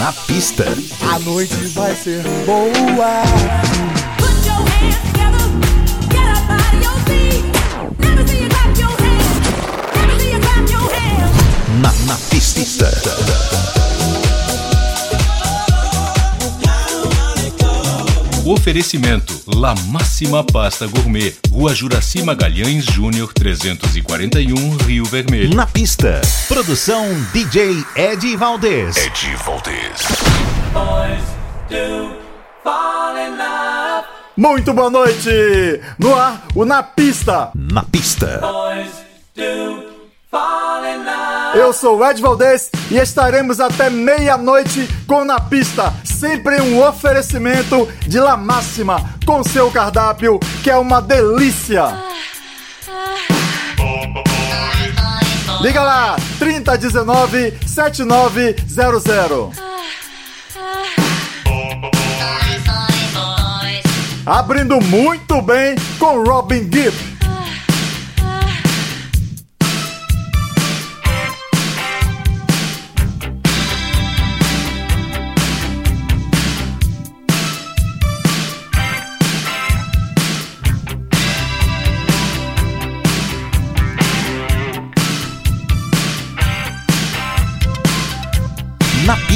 Na pista. A noite vai ser boa. Oferecimento: La Máxima Pasta Gourmet, Rua Juraci Magalhães Júnior 341, Rio Vermelho. Na pista, produção DJ Ed Valdez. Ed Valdez. Boys do fall in love. Muito boa noite! No ar, o Na Pista. Na pista. Boys do fall in love. Eu sou o Ed Valdez e estaremos até meia-noite com Na Pista sempre um oferecimento de La Máxima, com seu cardápio que é uma delícia. Liga lá, 3019 7900. Abrindo muito bem com Robin Gibb.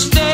stay.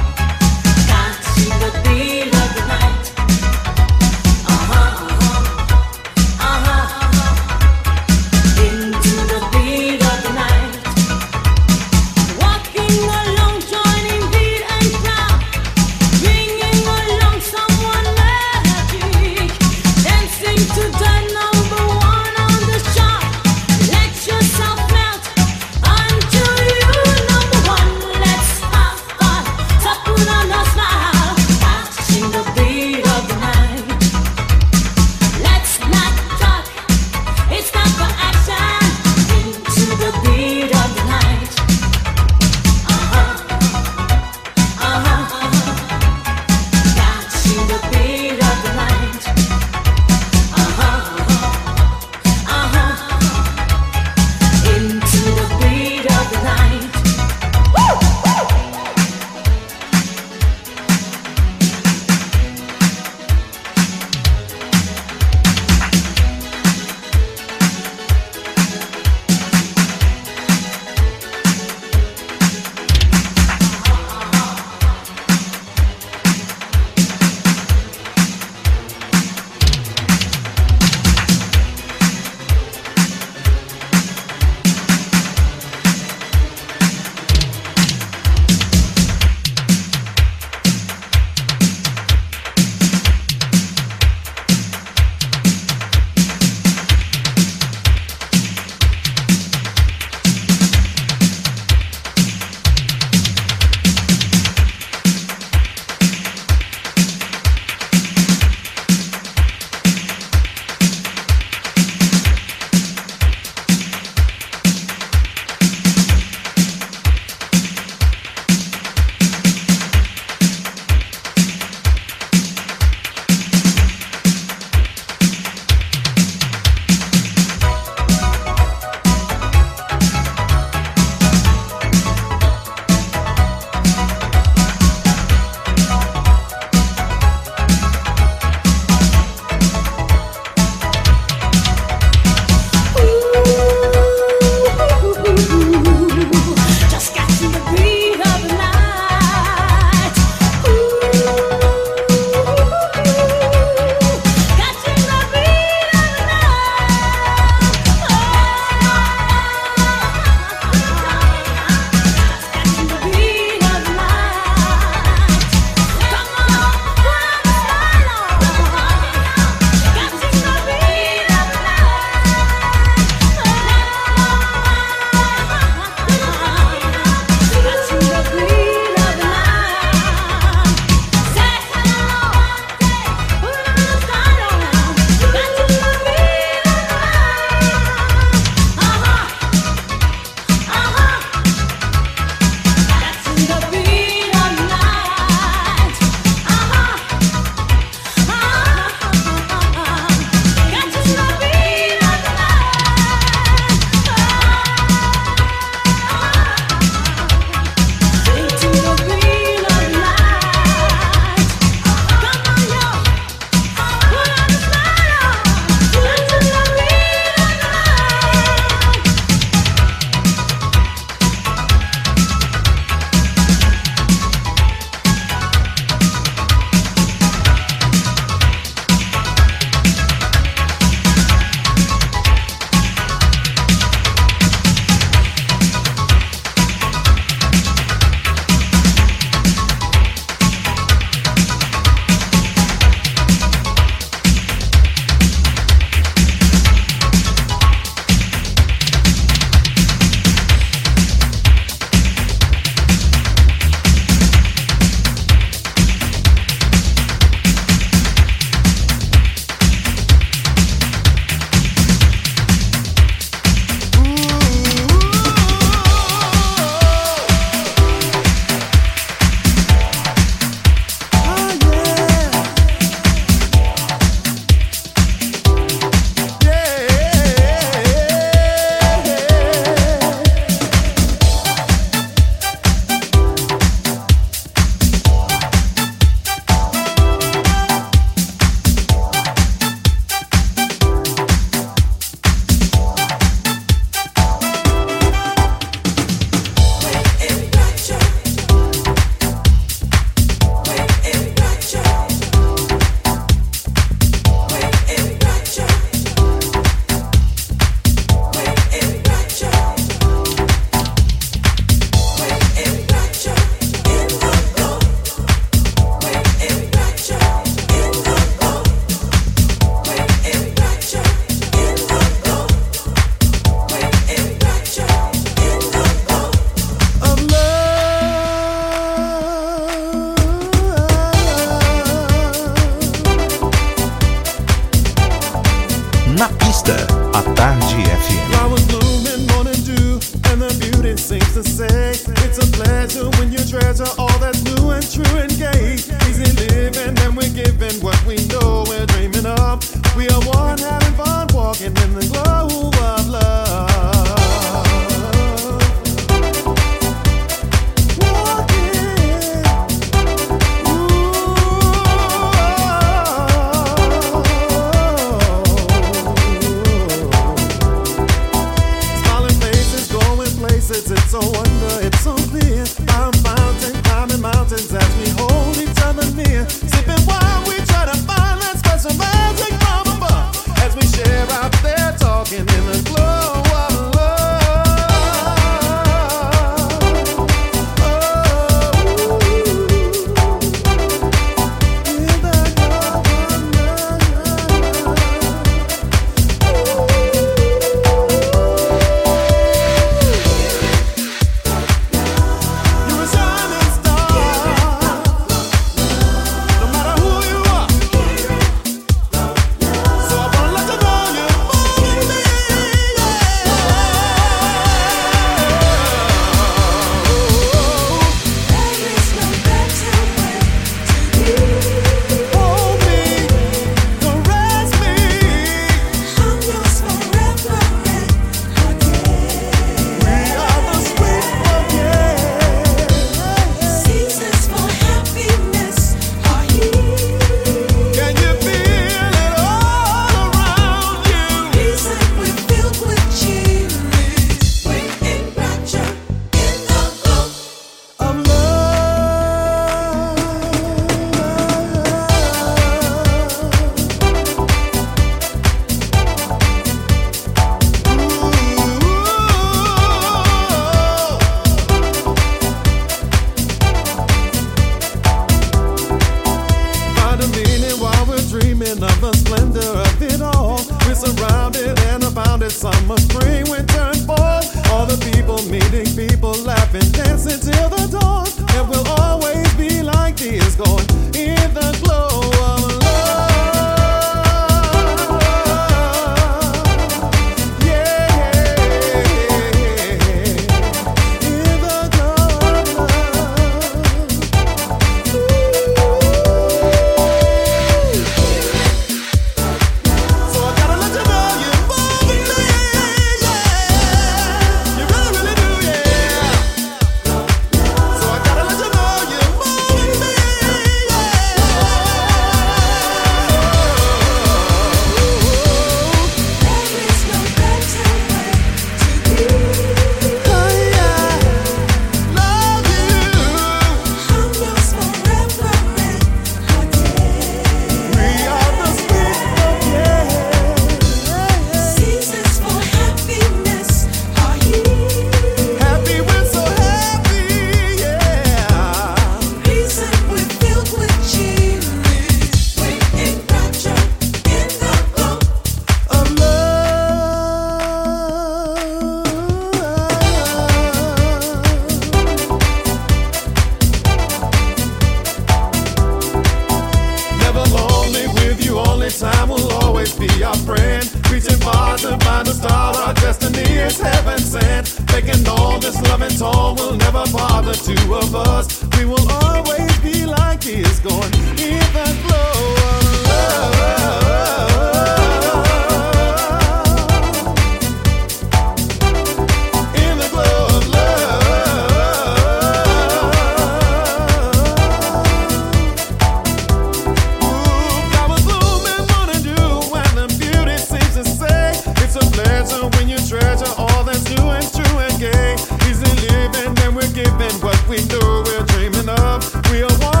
Know we're dreaming of. We are one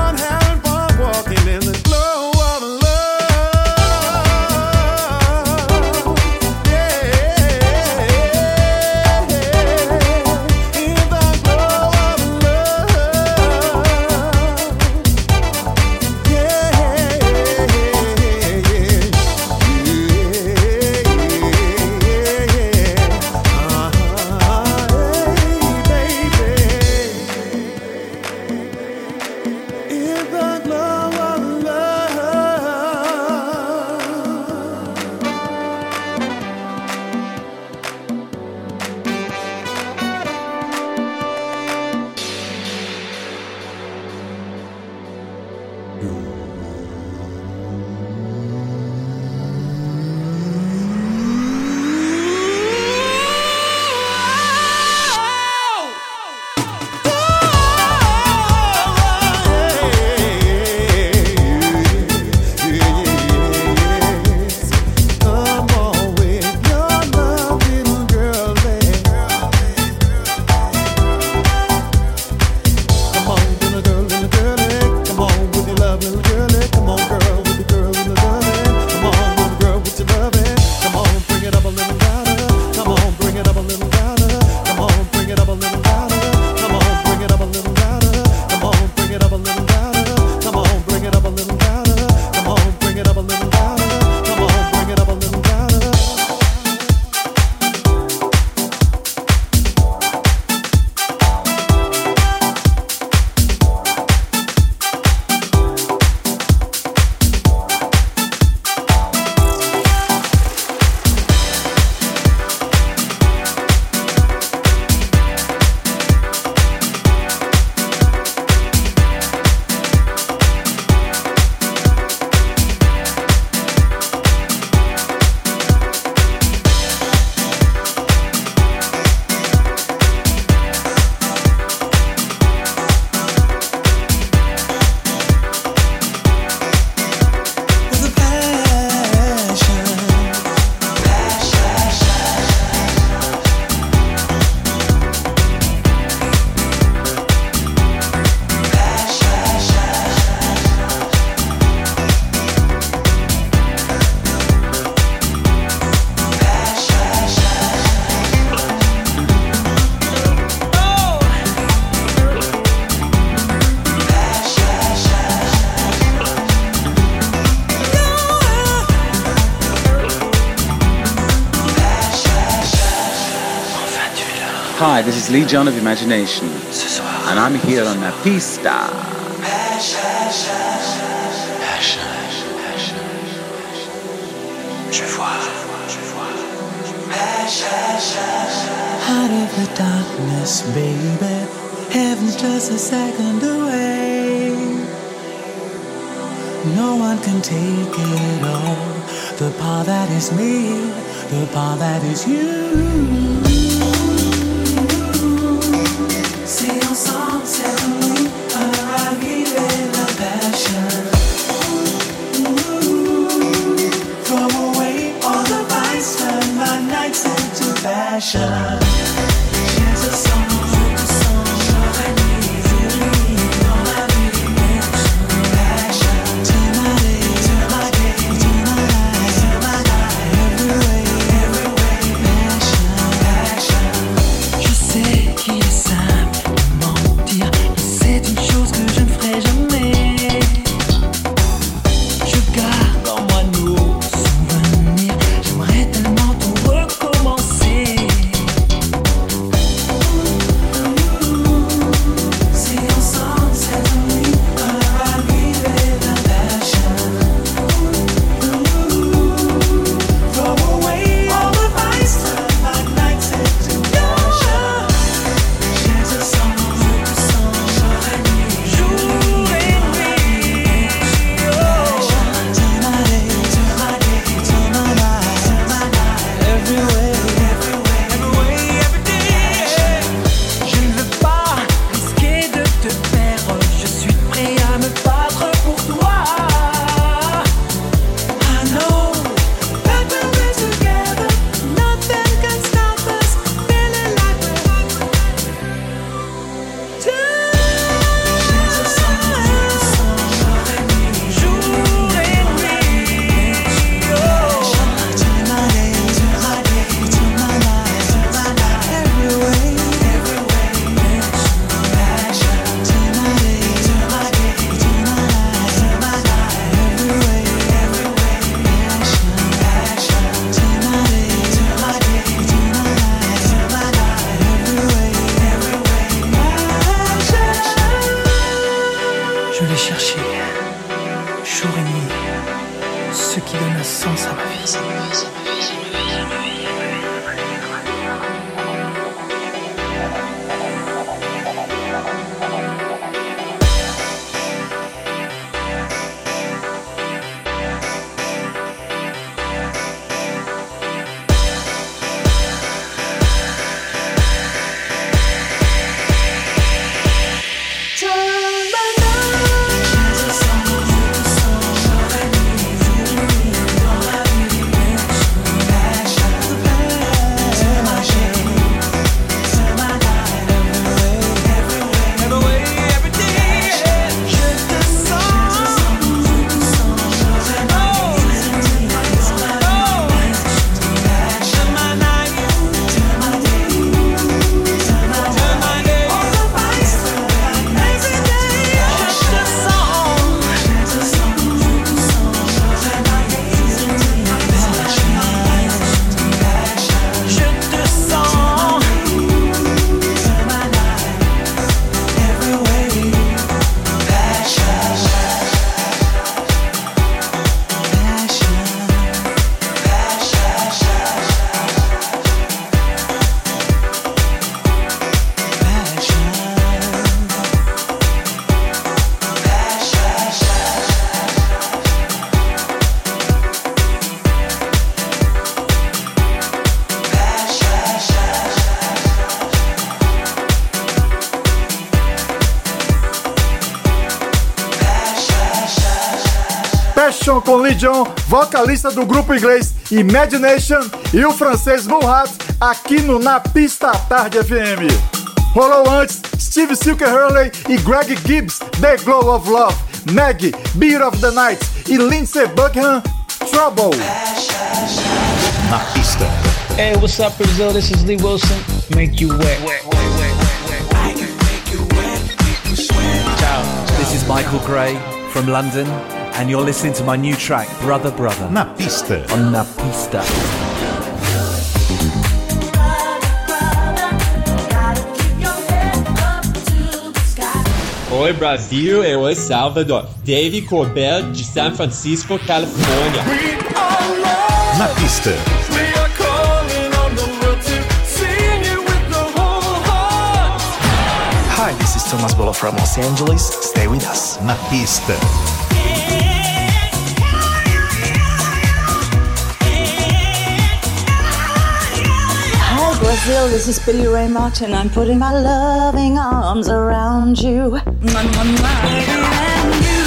Legion of Imagination. And I'm here on a pista. Out of the darkness, baby. Heaven's just a second away. No one can take it all. The part that is me, the part that is you. vocalista do grupo inglês Imagination e o francês Mulhat aqui no Na Pista Tarde FM. Rolou antes Steve Silker Hurley e Greg Gibbs, The Glow of Love, Maggie, Beat of the Night e Lindsey Buckingham, Trouble. Na pista. Hey, what's up, Brazil? This is Lee Wilson. Make you wet. wet, wet, wet. This is Michael Gray from London. and you're listening to my new track, Brother Brother. Na pista. On Na Pista. Oi Brasil, eu oi Salvador. Dave Colbert de San Francisco, Califórnia. Na pista. Hi, this is Thomas Bolo from Los Angeles. Stay with us. Na pista. Brazil, this is Billy Ray Martin. I'm putting my loving arms around you. Mwah, mwah, mwah. And you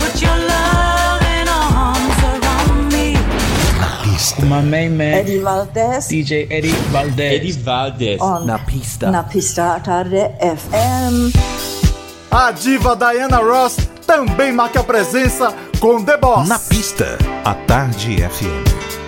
put your loving arms around me. My main man, Eddie Valdez DJ Eddie Valdez. Eddie Valdez. on Na pista. Na Pista à Tarde FM. A diva Diana Ross também marca presença com The Boss. na pista, a Tarde FM.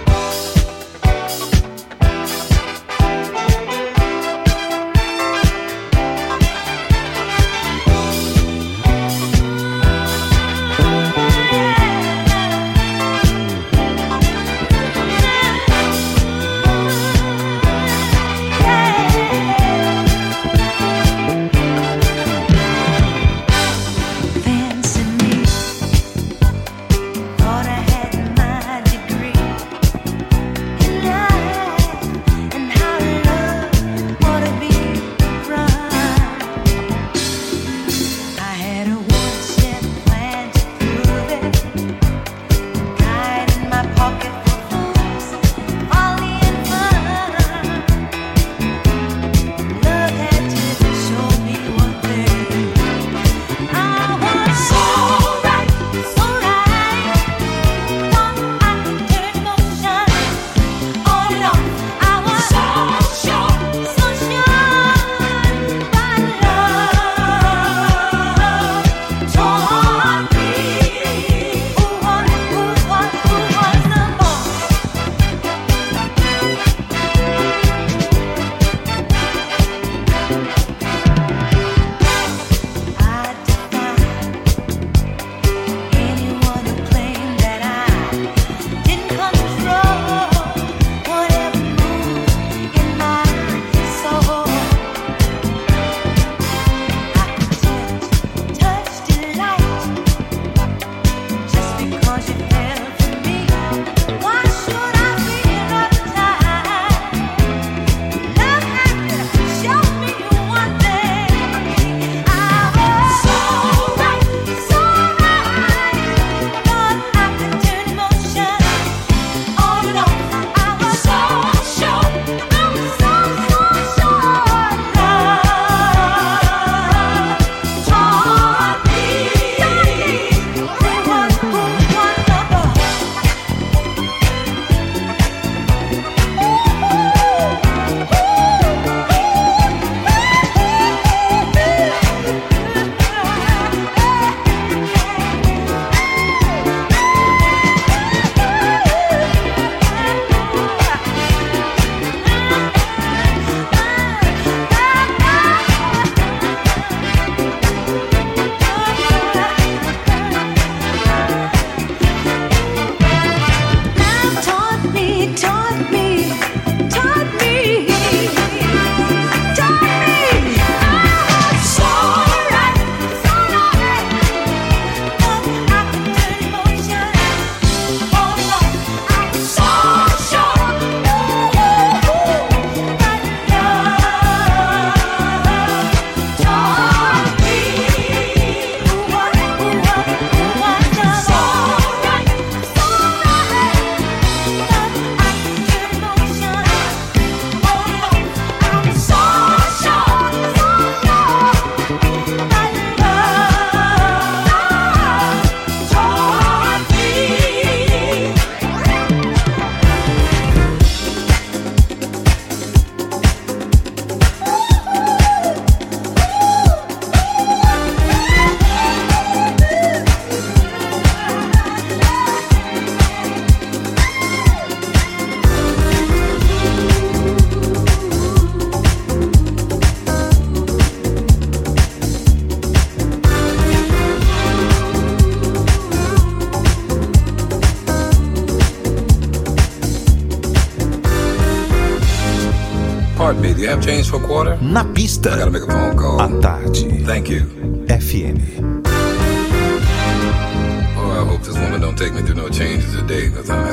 Na pista. À tarde. FM. Oh, I hope this woman don't take me through no changes today, because I'm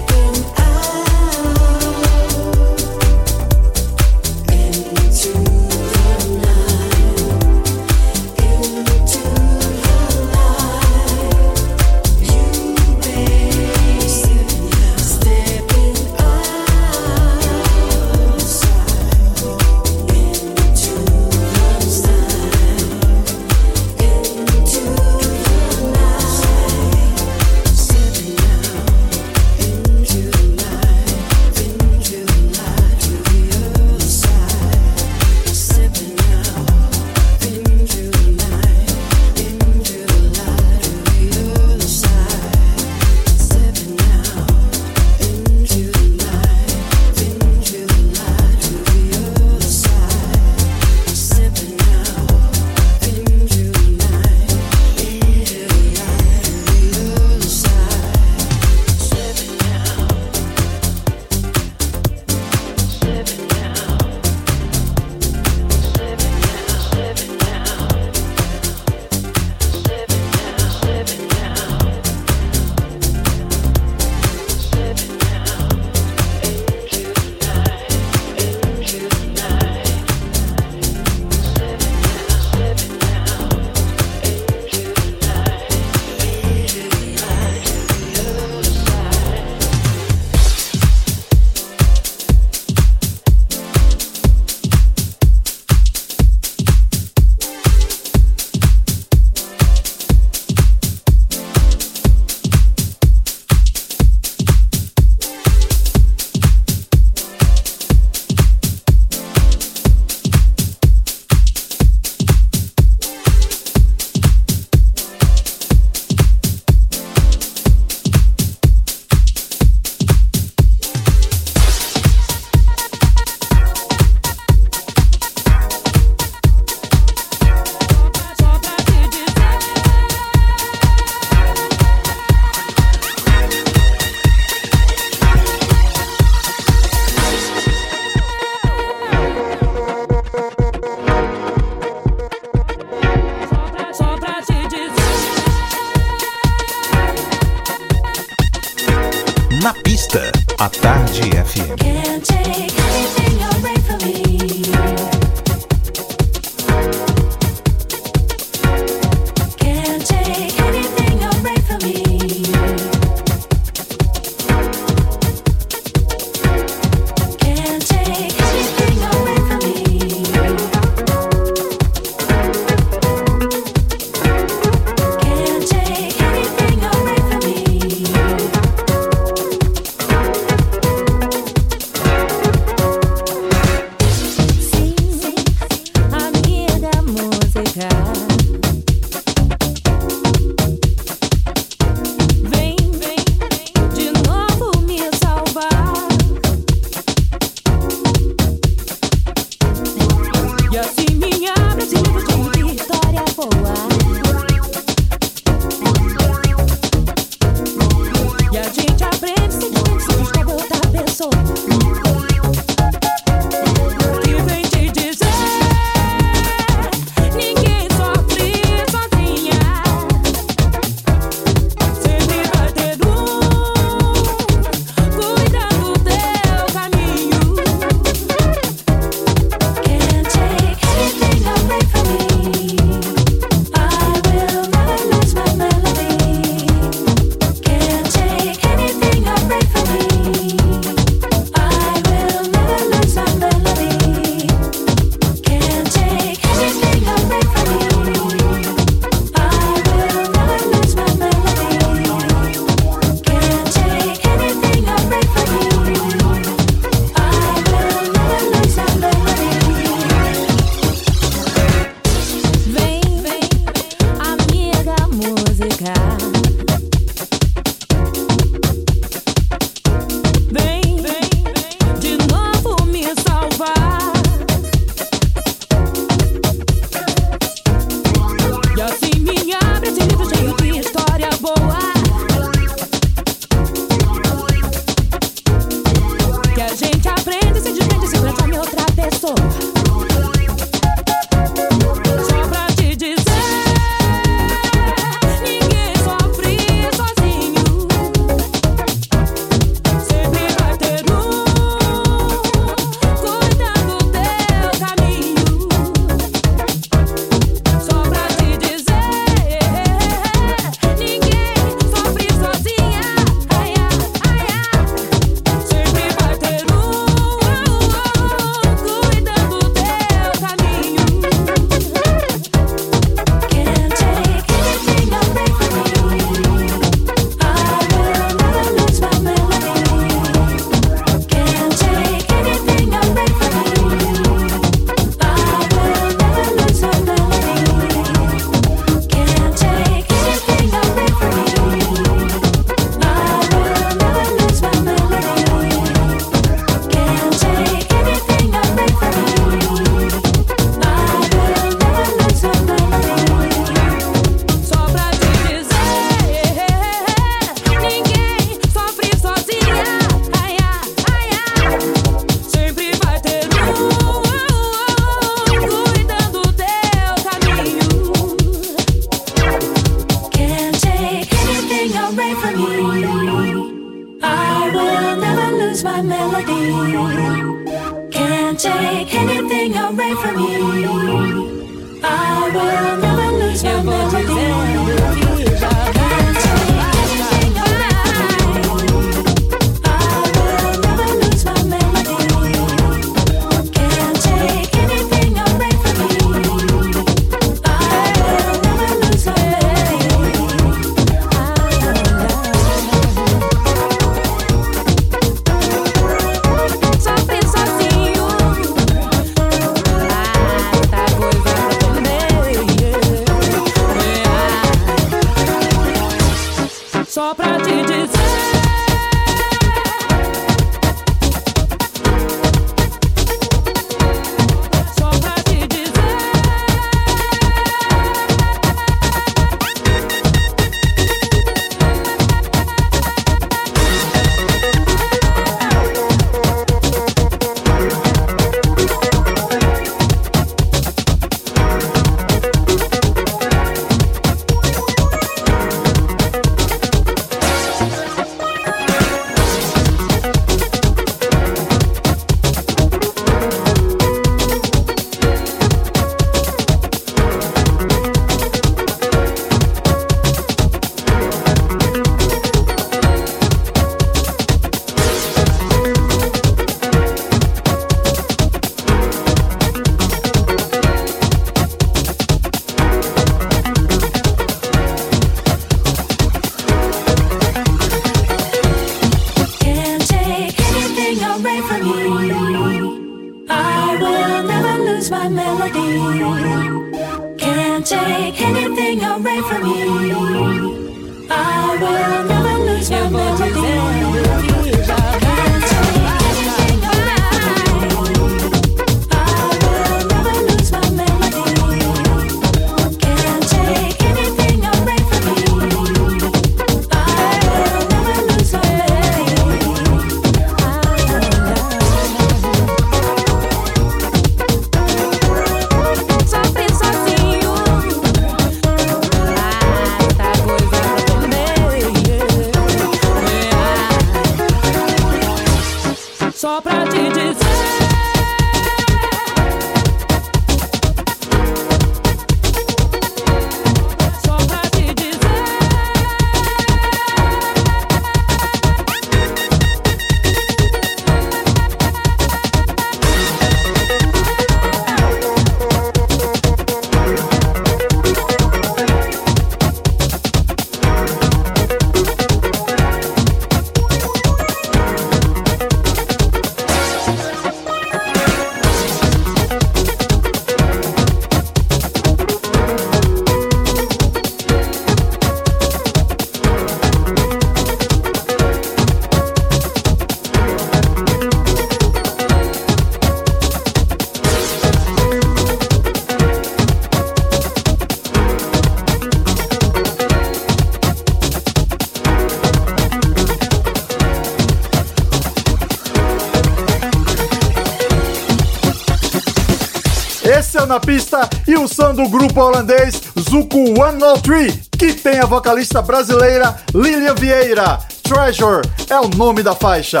Na Pista e o som do grupo holandês Zuko 103, que tem a vocalista brasileira Lilian Vieira. Treasure é o nome da faixa.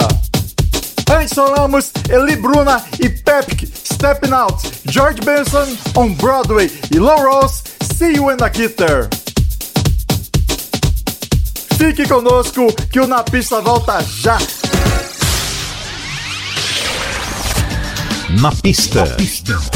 Anson Lamos, Eli Bruna e Pepk, Stepping Out, George Benson on Broadway e Low Ross, See You in the Kitter. Fique conosco que o Na Pista volta já. Na pista. Na pista.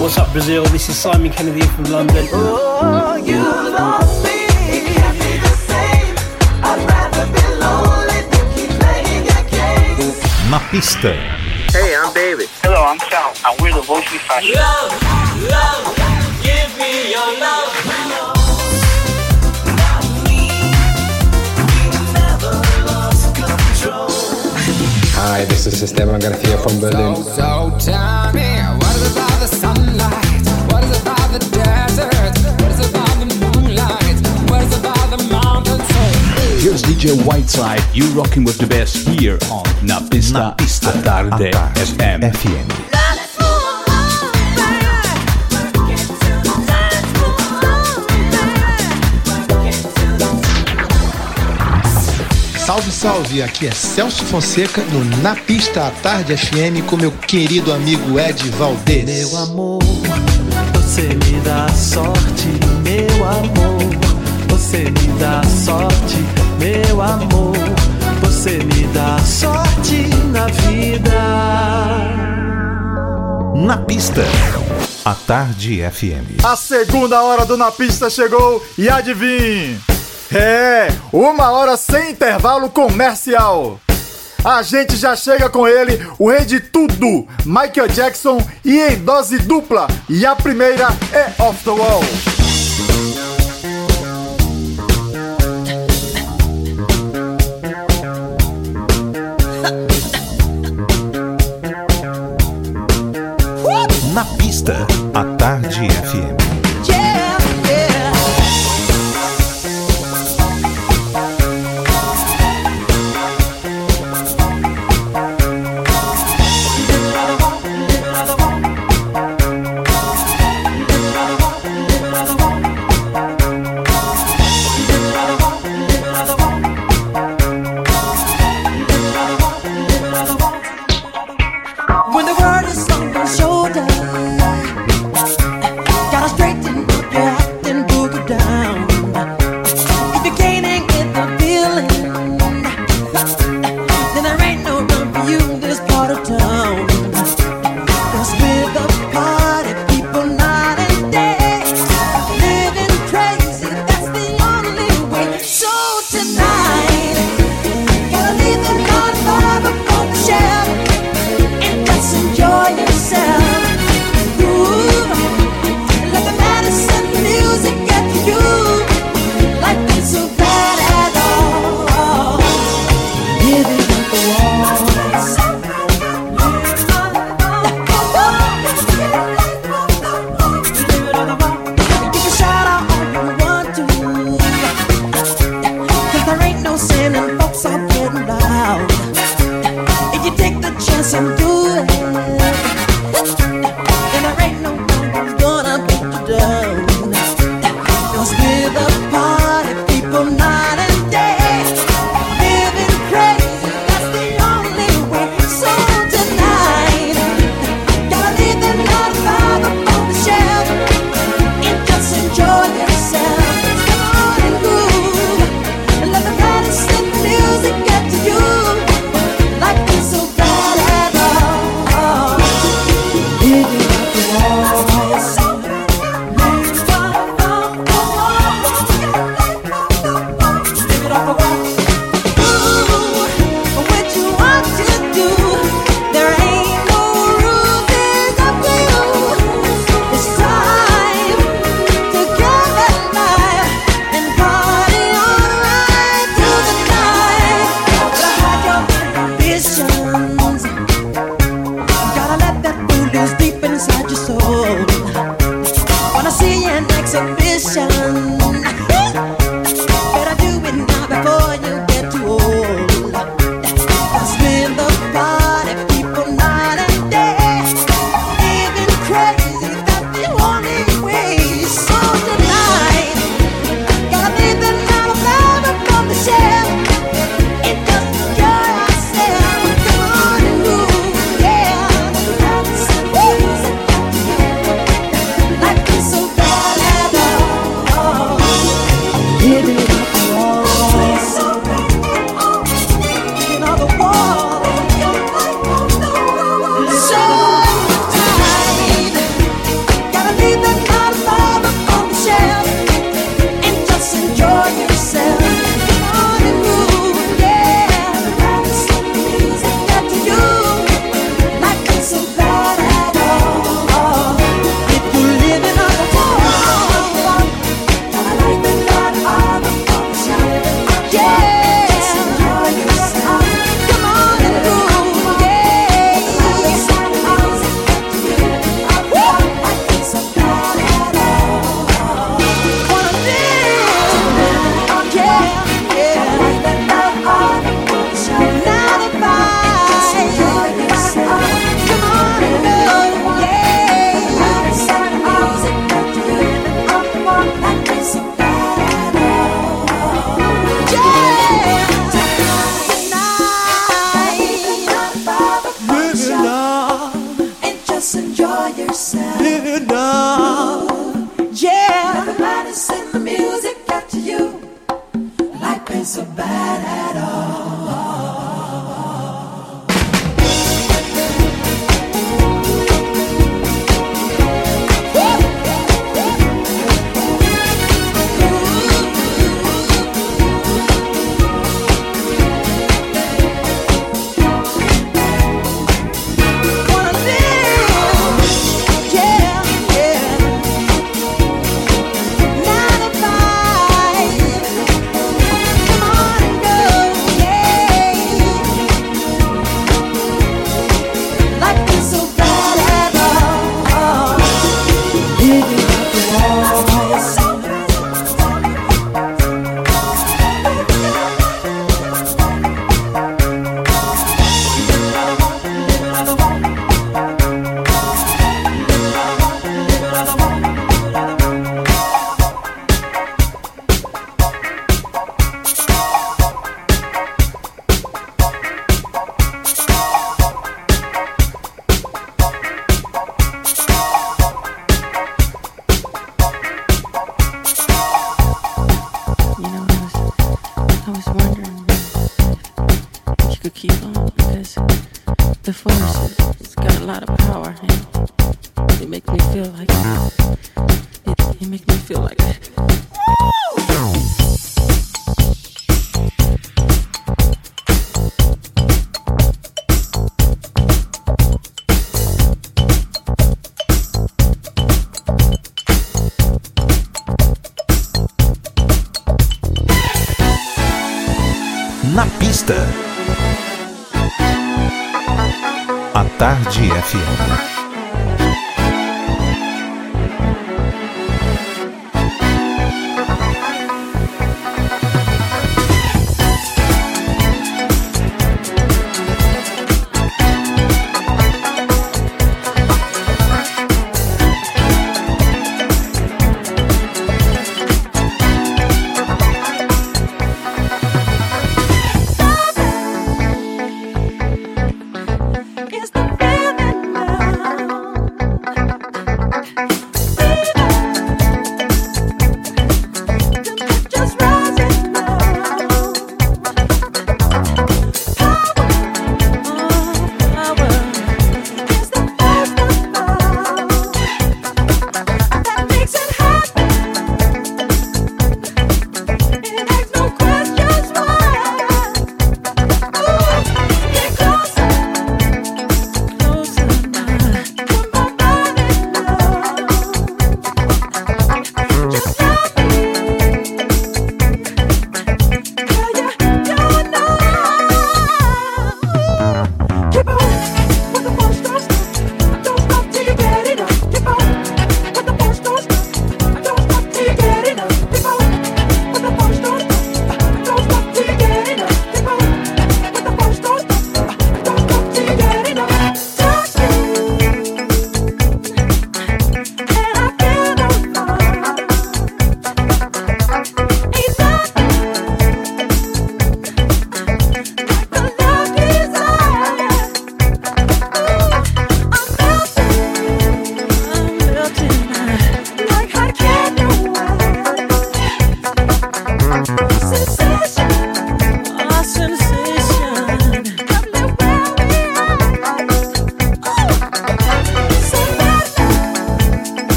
What's up, Brazil? This is Simon Kennedy from London. Oh, you lost me. Can't be the same. I'd rather be lonely than keep playing your games. Na pista. Hey, I'm David. Hello, I'm Sal, and we're the Vocally Fashion. Love, love, give me your love. Hi, this is Esteban Garcia from Berlin. So tell me, what is about the sunlight? What is about the desert? What is about the moonlight? What is about the mountains? Here's DJ Whiteside, you rocking with the best here on Na Pista, a Tarde FM. Salve, salve! Aqui é Celso Fonseca no Na Pista à Tarde FM com meu querido amigo Ed Valdez. Meu amor, você me dá sorte, meu amor. Você me dá sorte, meu amor. Você me dá sorte na vida. Na pista, a Tarde FM. A segunda hora do Na Pista chegou e adivinhe? É, uma hora sem intervalo comercial. A gente já chega com ele, o rei de tudo, Michael Jackson, e em dose dupla. E a primeira é Off the Wall.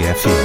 Tarde.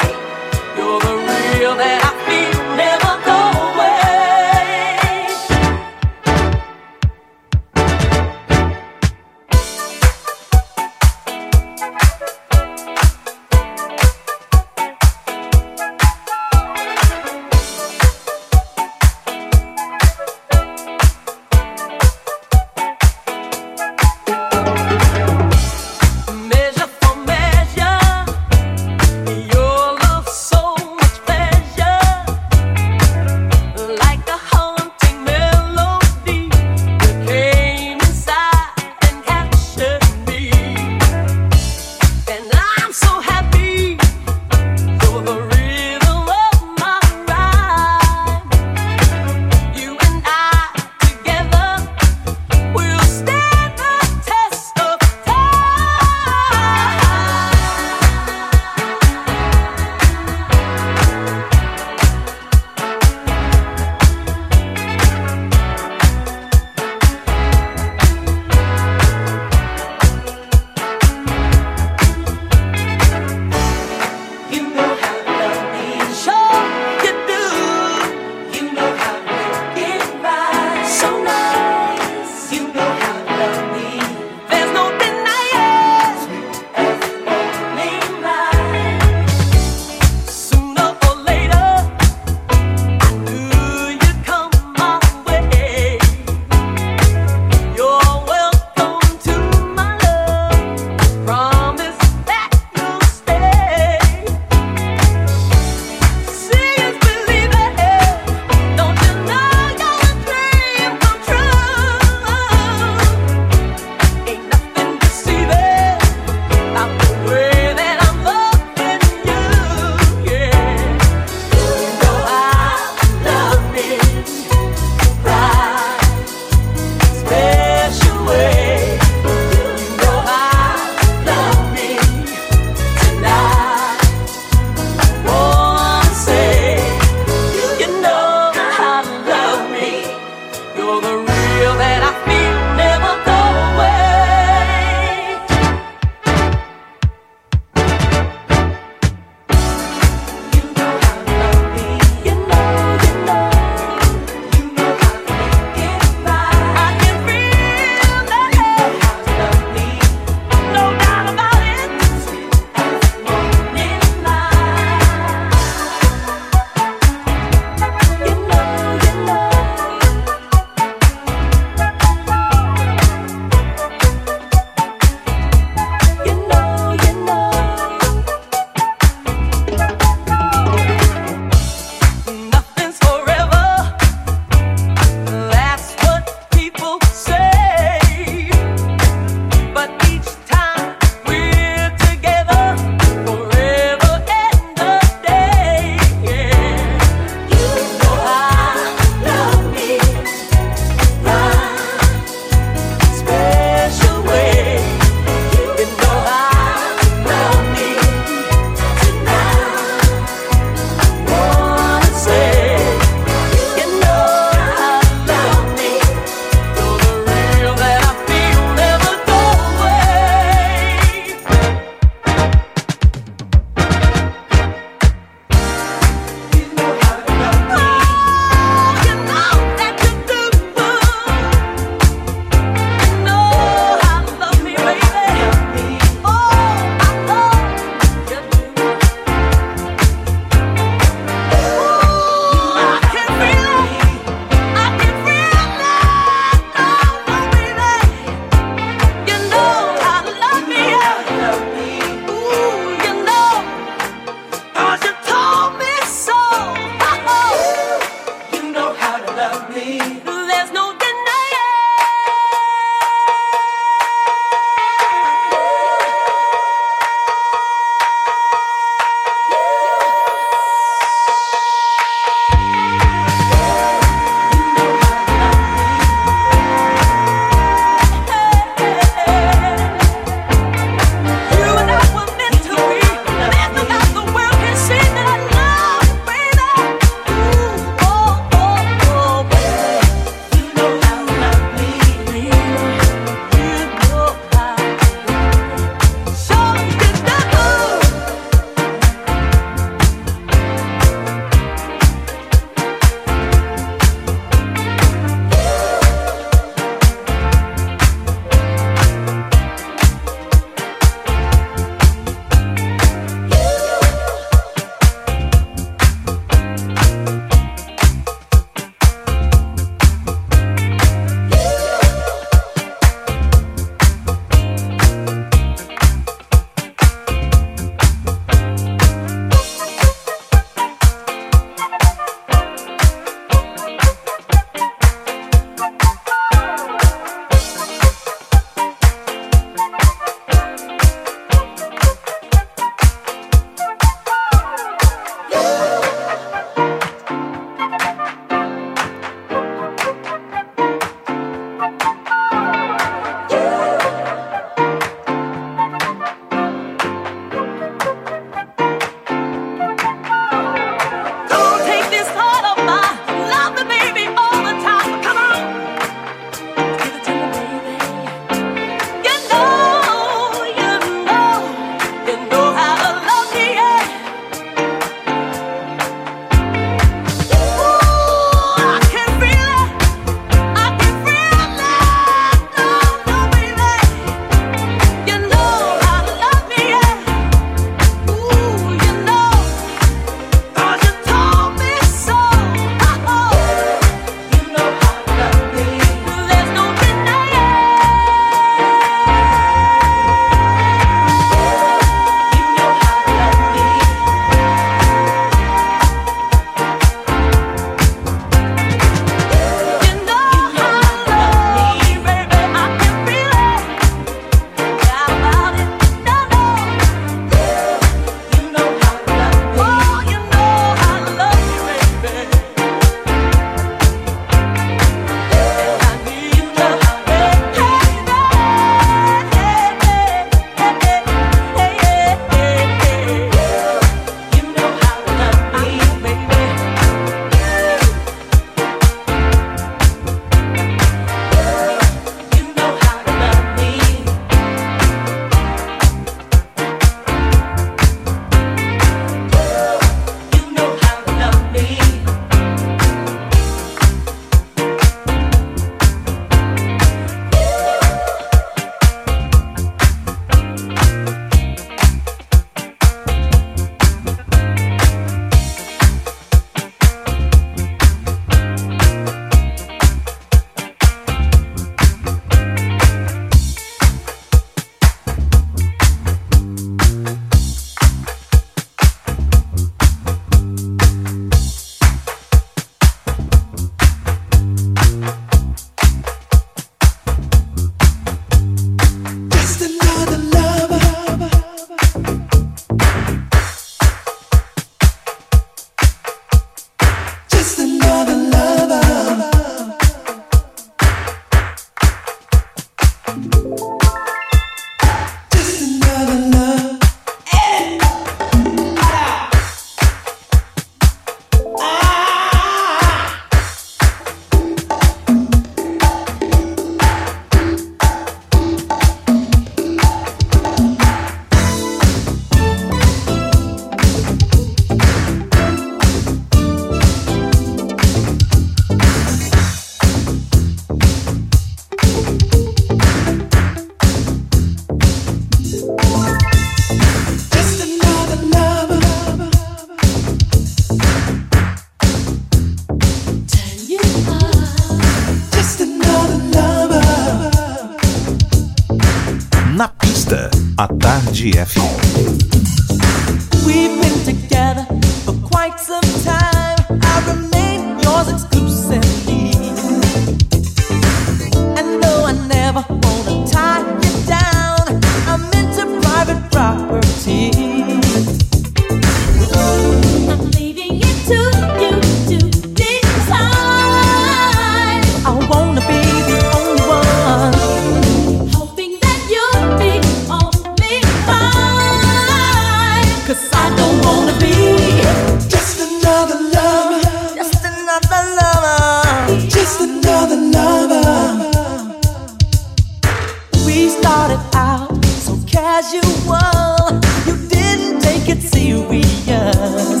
we started out so casual. You didn't take it serious.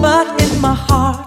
But in my heart,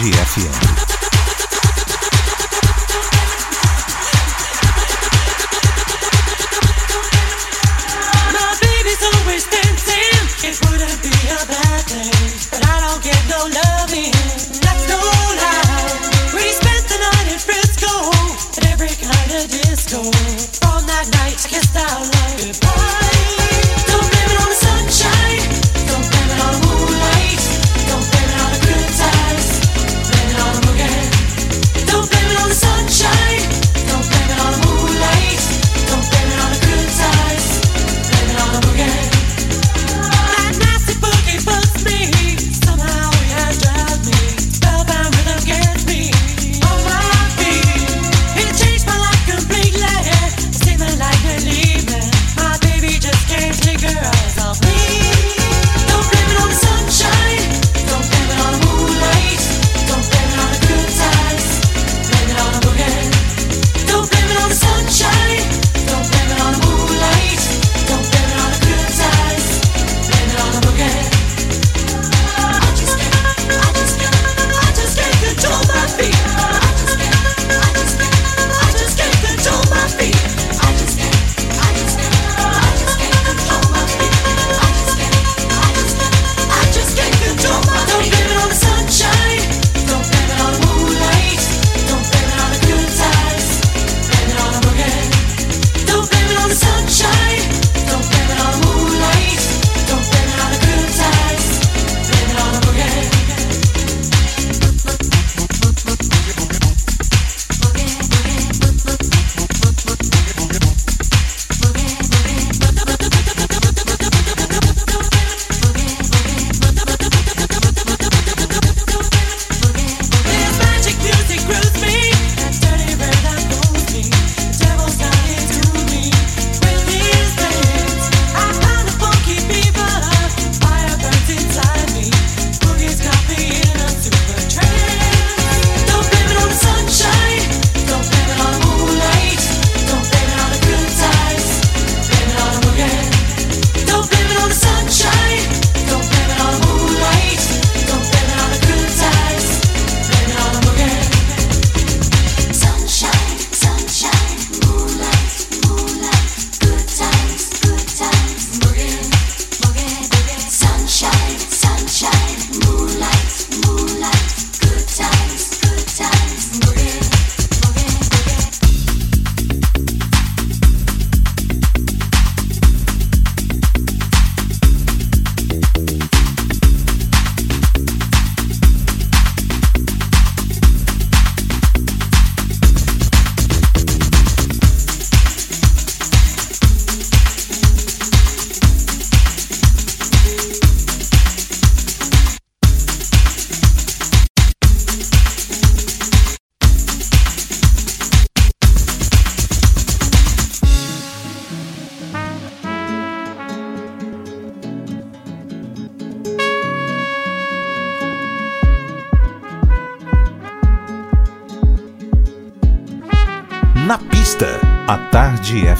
energía 100.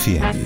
Tarde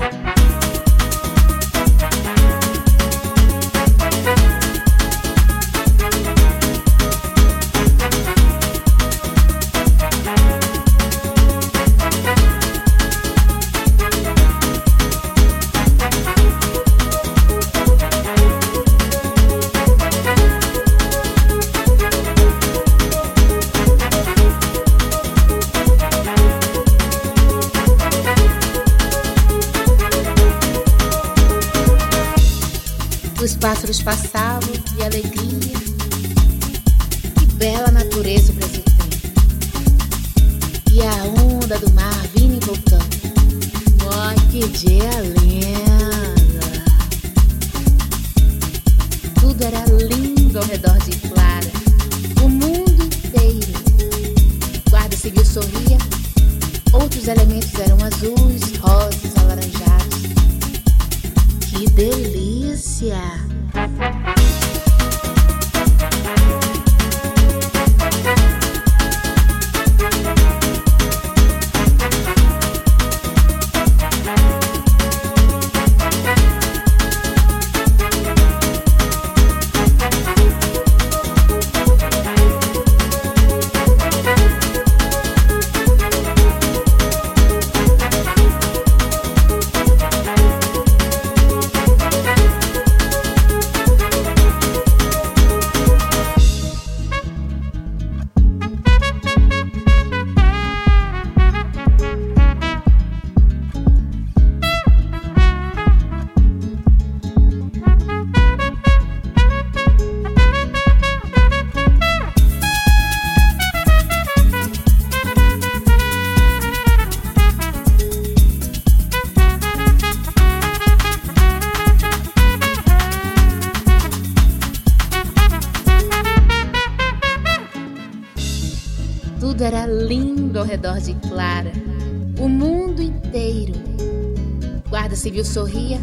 Civil sorria.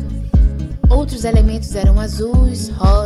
Outros elementos eram azuis, rosas,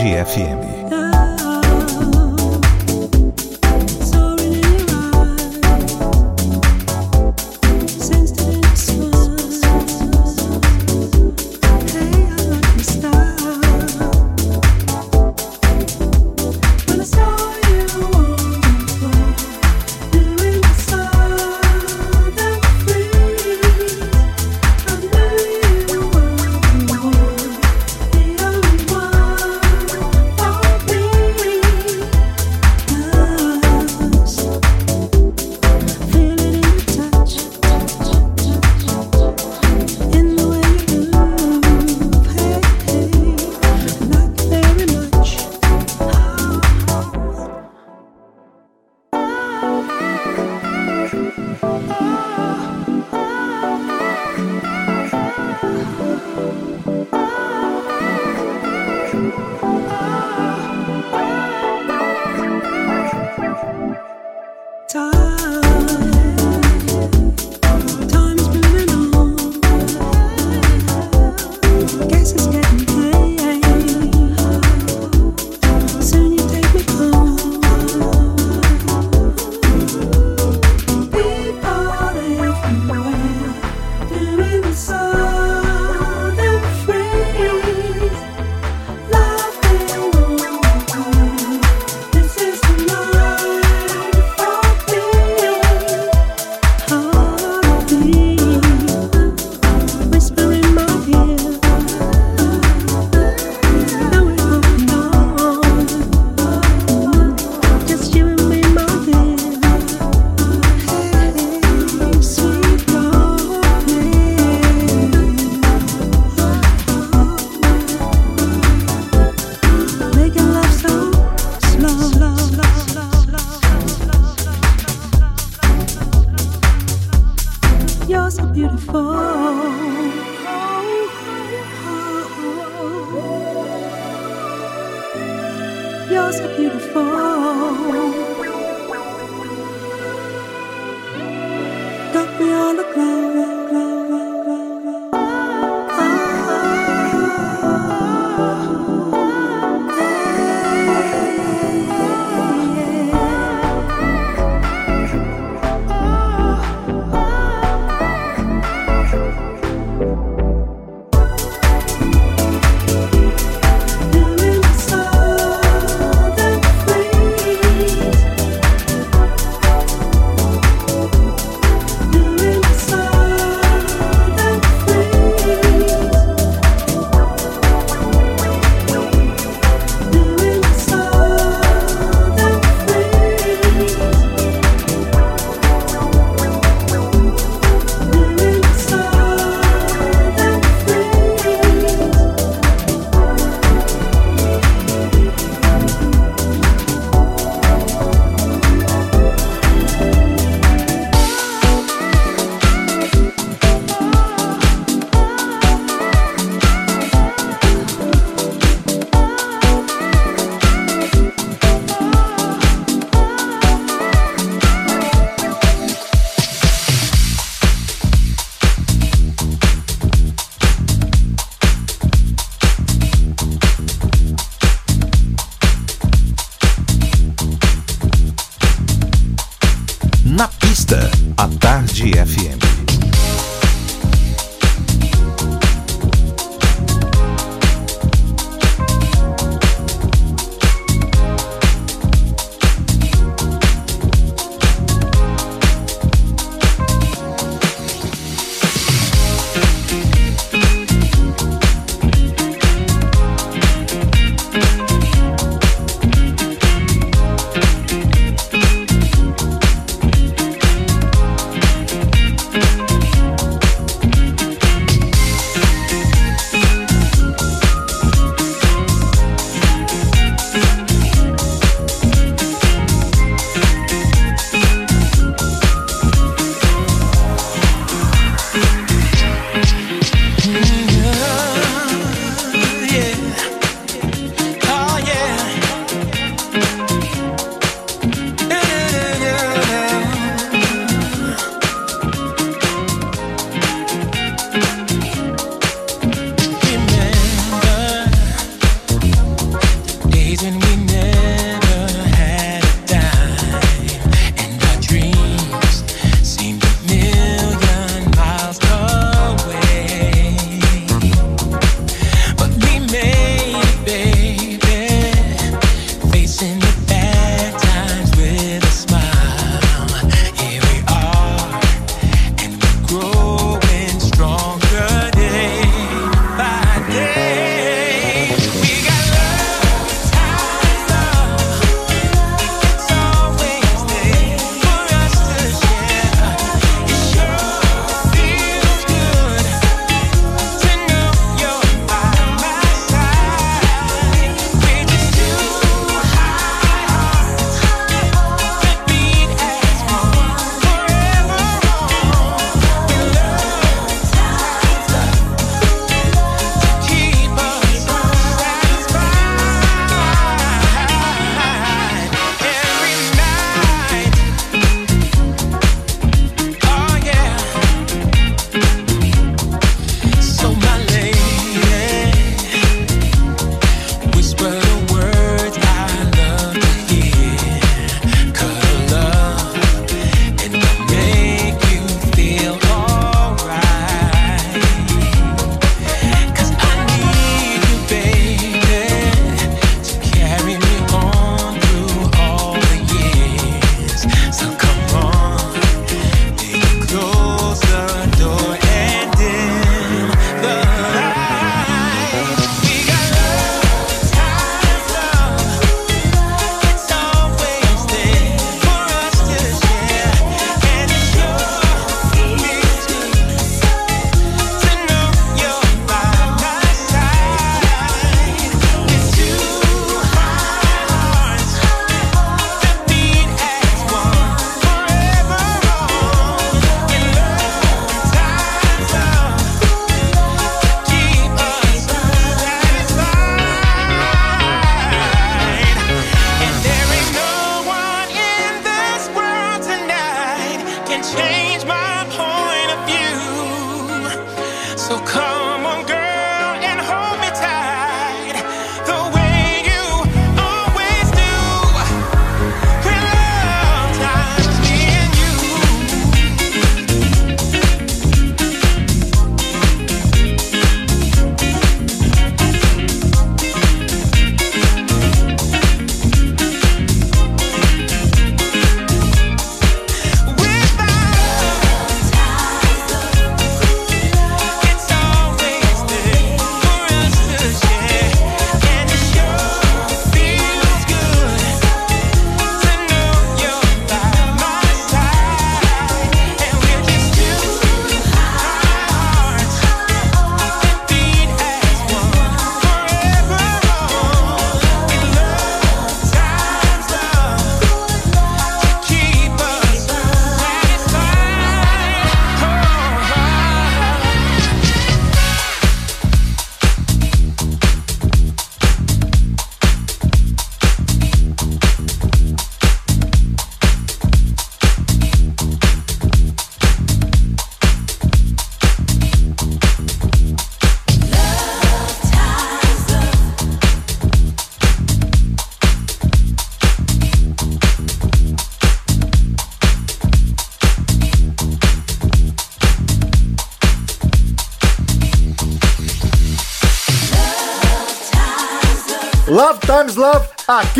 Tarde FM.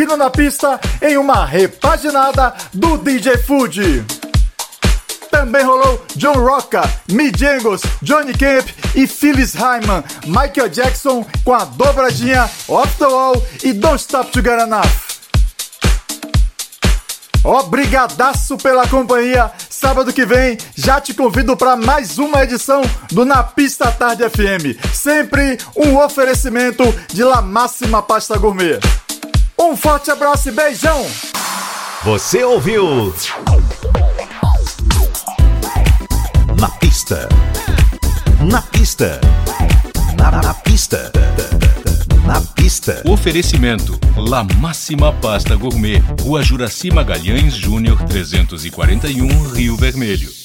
Aqui no Na Pista, em uma repaginada do DJ Food. Também rolou John Rocca, Mijangos, Johnny Camp e Phyllis Hyman, Michael Jackson com a dobradinha Off the Wall e Don't Stop to Get Enough. Obrigadaço pela companhia. Sábado que vem já te convido para mais uma edição do Na Pista Tarde FM. Sempre um oferecimento de La Máxima Pasta Gourmet. Um forte abraço e beijão. Você ouviu? Na pista. Na pista. Na, na pista. Na pista. Oferecimento: La Máxima Pasta Gourmet, Rua Juraci Magalhães Júnior 341, Rio Vermelho.